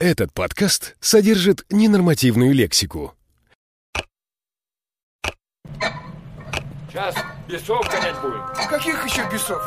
Этот подкаст содержит ненормативную лексику. Сейчас бесов гонять будем. Каких еще бесов?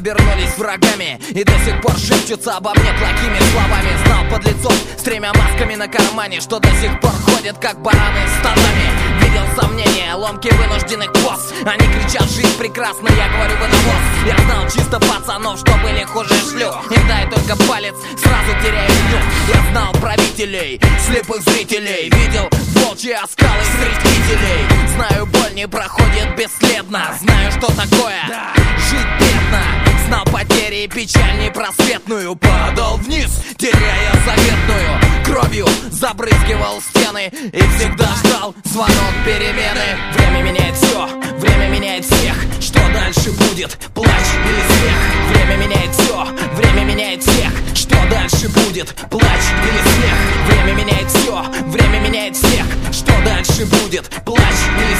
Обернулись врагами И до сих пор шепчутся обо мне плохими словами Знал подлецов с тремя масками на кармане Что до сих пор ходят как бараны стадами Видел сомнения, ломки вынужденных поз. Они кричат «Жизнь прекрасна», я говорю «Вы навоз» Я знал чисто пацанов, что были хуже шлюх Им дай только палец, сразу теряю нюх. Я знал правителей, слепых зрителей. Видел волчьи оскалы зрителей. Знаю, боль не проходит бесследно. Знаю, что такое. Потери и печаль непросветную Падал вниз, теряя заветную Кровью забрызгивал стены И всегда ждал звонок перемены. Время меняет все, время меняет всех. Что дальше будет, плач или смех? Время меняет все, время меняет всех. Что дальше будет, плач или смех? Время меняет все, время меняет всех. Что дальше будет, плач или смех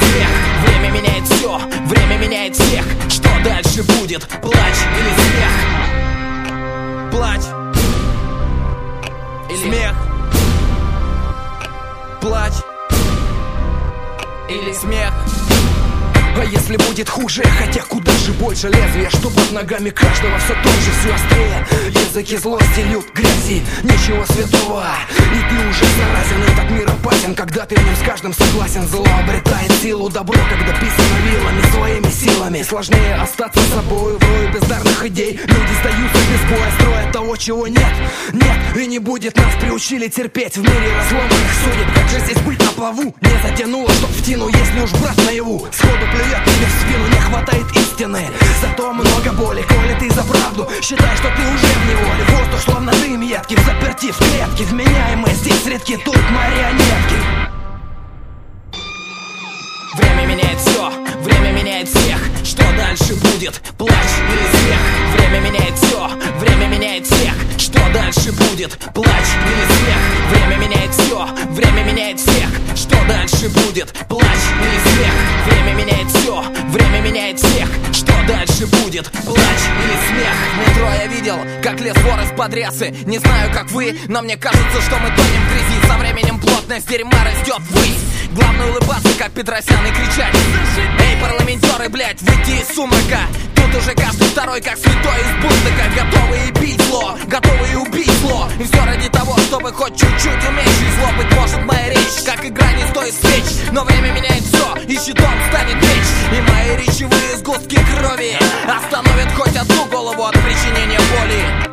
смех. Плач. Или смех. А если будет хуже, хотя куда же больше лезвия Что под ногами каждого все тоньше, все острее. Языки злости льют грязи, ничего святого. И ты уже заразен, этот мир опасен Когда ты в нем с каждым согласен. Зло обретает силу, добро, когда писано вилами Силами сложнее остаться собой В рою бездарных идей. Люди сдаются без боя Строят того, чего нет, нет И не будет нас приучили терпеть. В мире разломанных судеб, как же здесь быть на плаву? Не затянуло, чтоб в тину, если уж брать наяву. Сходу плюет тебе в спину, не хватает истины. Зато много боли, коли ты за правду. Считай, что ты уже в неволе. Воздух словно дым едкий, в заперти в клетке. Вменяемые здесь редки, тут марионетки. Время меняет все, дальше будет, плач или смех Время меняет все, время меняет всех. Что дальше будет, плач или смех Время меняет все, время меняет всех. Что дальше будет, плач или смех Время меняет все, время меняет всех. Что дальше будет, плач или смех метро я видел, как лес вор из подрясы. Не знаю, как вы, но мне кажется, что мы тонем в грязи. Со временем плотность дерьма растет ввысь Главное улыбаться, как Петросян, и кричать. Эй, парламентеры, блядь, выйти из сумрака. Тут уже каждый второй, как святой из бунтыка Готовые бить зло, готовые убить зло. И все ради того, чтобы хоть чуть-чуть уменьшить зло. Быть может моя речь, как игра не стоит свеч. Но время меняет все, и щитом станет меч. И мои речевые сгустки крови Остановят хоть одну голову от причинения боли.